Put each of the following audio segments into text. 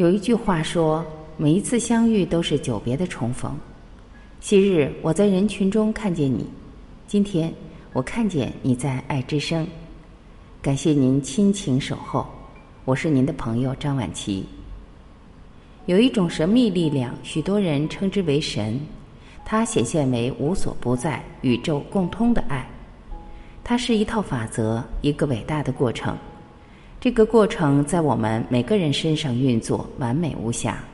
有一句话说，每一次相遇都是久别的重逢。昔日我在人群中看见你，今天我看见你在爱之声。感谢您亲情守候，我是您的朋友张晚琪。有一种神秘力量，许多人称之为神，它显现为无所不在、宇宙共通的爱。它是一套法则，一个伟大的过程。这个过程在我们每个人身上运作，完美无瑕。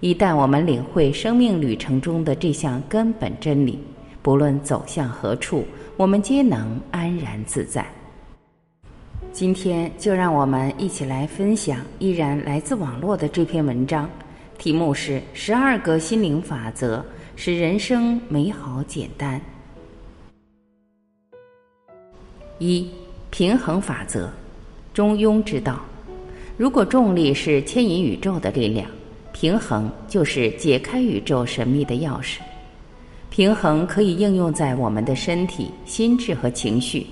一旦我们领会生命旅程中的这项根本真理，不论走向何处，我们皆能安然自在。今天就让我们一起来分享依然来自网络的这篇文章，题目是《十二个心灵法则使人生美好简单》。一、平衡法则。中庸之道，如果重力是牵引宇宙的力量，平衡就是解开宇宙神秘的钥匙。平衡可以应用在我们的身体、心智和情绪，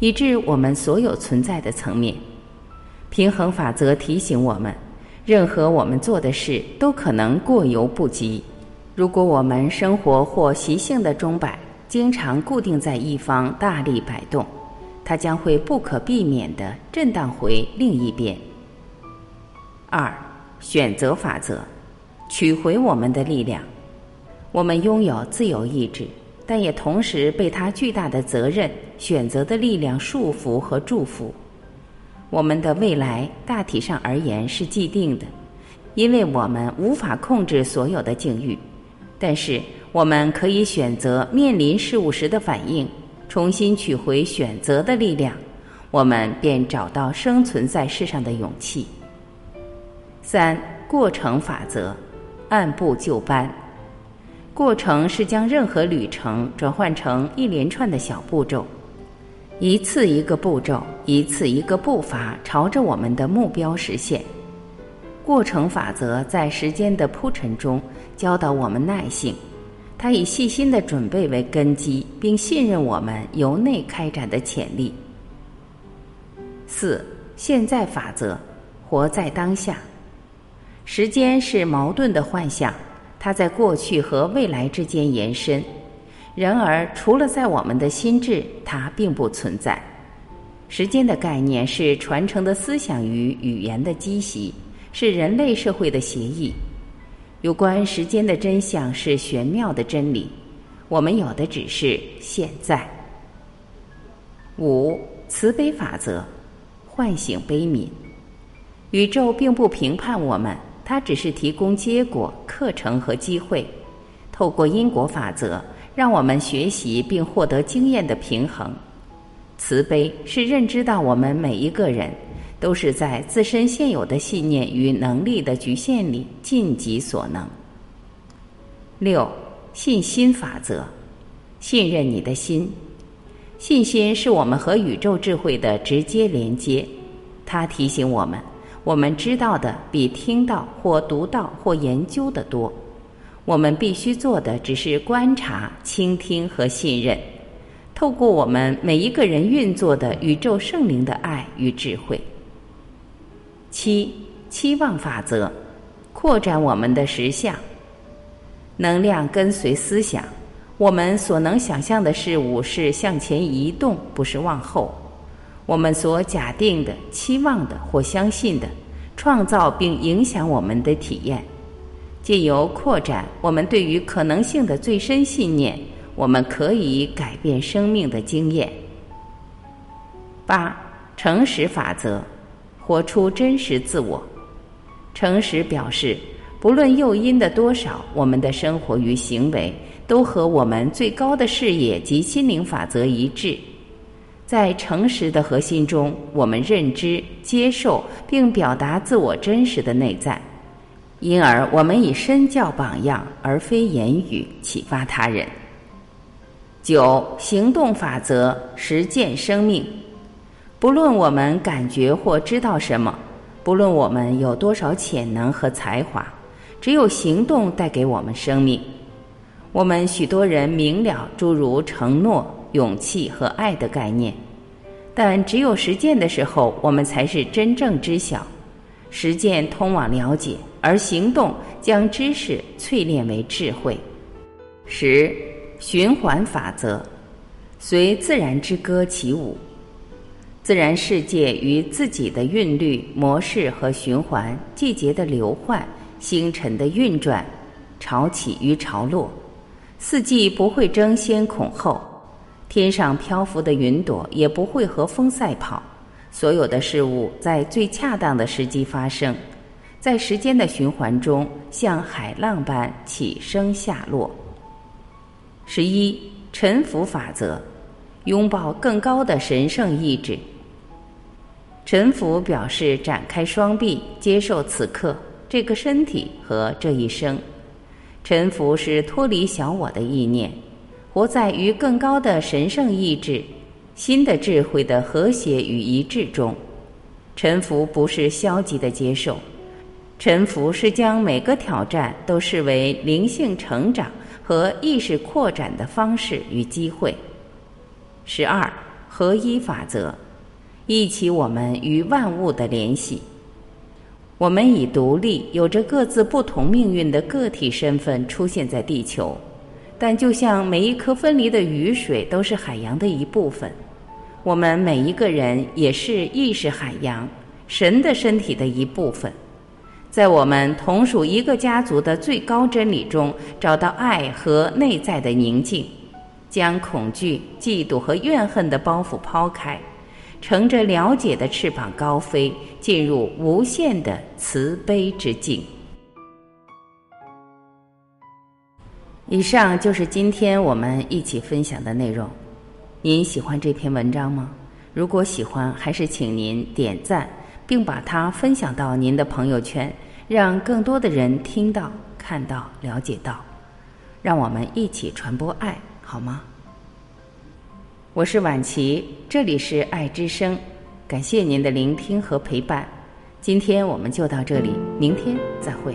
以致我们所有存在的层面。平衡法则提醒我们，任何我们做的事都可能过犹不及。如果我们生活或习性的钟摆经常固定在一方，大力摆动。它将会不可避免地震荡回另一边。二，选择法则，取回我们的力量。我们拥有自由意志，但也同时被它巨大的责任、选择的力量束缚和祝福。我们的未来大体上而言是既定的，因为我们无法控制所有的境遇，但是我们可以选择面临事物时的反应。重新取回选择的力量，我们便找到生存在世上的勇气。三过程法则，按部就班。过程是将任何旅程转换成一连串的小步骤，一次一个步骤，一次一个步伐，朝着我们的目标实现。过程法则在时间的铺陈中教导我们耐性。他以细心的准备为根基，并信任我们由内开展的潜力。四现在法则，活在当下。时间是矛盾的幻象，它在过去和未来之间延伸。然而，除了在我们的心智，它并不存在。时间的概念是传承的思想与语言的积习，是人类社会的协议。有关时间的真相是玄妙的真理，我们有的只是现在。五慈悲法则，唤醒悲悯。宇宙并不评判我们，它只是提供结果、课程和机会。透过因果法则，让我们学习并获得经验的平衡。慈悲是认知到我们每一个人。都是在自身现有的信念与能力的局限里尽己所能。六，信心法则，信任你的心。信心是我们和宇宙智慧的直接连接，它提醒我们，我们知道的比听到或读到或研究的多。我们必须做的只是观察、倾听和信任，透过我们每一个人运作的宇宙圣灵的爱与智慧。七期望法则，扩展我们的实相。能量跟随思想，我们所能想象的事物是向前移动，不是往后。我们所假定的、期望的或相信的，创造并影响我们的体验。借由扩展我们对于可能性的最深信念，我们可以改变生命的经验。八诚实法则。活出真实自我，诚实表示，不论诱因的多少，我们的生活与行为都和我们最高的视野及心灵法则一致。在诚实的核心中，我们认知、接受并表达自我真实的内在，因而我们以身教榜样，而非言语启发他人。九行动法则，实践生命。不论我们感觉或知道什么，不论我们有多少潜能和才华，只有行动带给我们生命。我们许多人明了诸如承诺、勇气和爱的概念，但只有实践的时候，我们才是真正知晓。实践通往了解，而行动将知识淬炼为智慧。十循环法则，随自然之歌起舞。自然世界与自己的韵律模式和循环，季节的流换，星辰的运转，潮起与潮落，四季不会争先恐后，天上漂浮的云朵也不会和风赛跑。所有的事物在最恰当的时机发生，在时间的循环中，像海浪般起升下落。十一沉浮法则，拥抱更高的神圣意志。臣服表示展开双臂，接受此刻这个身体和这一生。臣服是脱离小我的意念，活在于更高的神圣意志、新的智慧的和谐与一致中。臣服不是消极的接受，臣服是将每个挑战都视为灵性成长和意识扩展的方式与机会。十二合一法则。忆起我们与万物的联系，我们以独立、有着各自不同命运的个体身份出现在地球，但就像每一颗分离的雨水都是海洋的一部分，我们每一个人也是意识海洋、神的身体的一部分。在我们同属一个家族的最高真理中，找到爱和内在的宁静，将恐惧、嫉妒和怨恨的包袱抛开。乘着了解的翅膀高飞，进入无限的慈悲之境。以上就是今天我们一起分享的内容。您喜欢这篇文章吗？如果喜欢，还是请您点赞，并把它分享到您的朋友圈，让更多的人听到、看到、了解到。让我们一起传播爱，好吗？我是婉琪，这里是爱之声，感谢您的聆听和陪伴。今天我们就到这里，明天再会。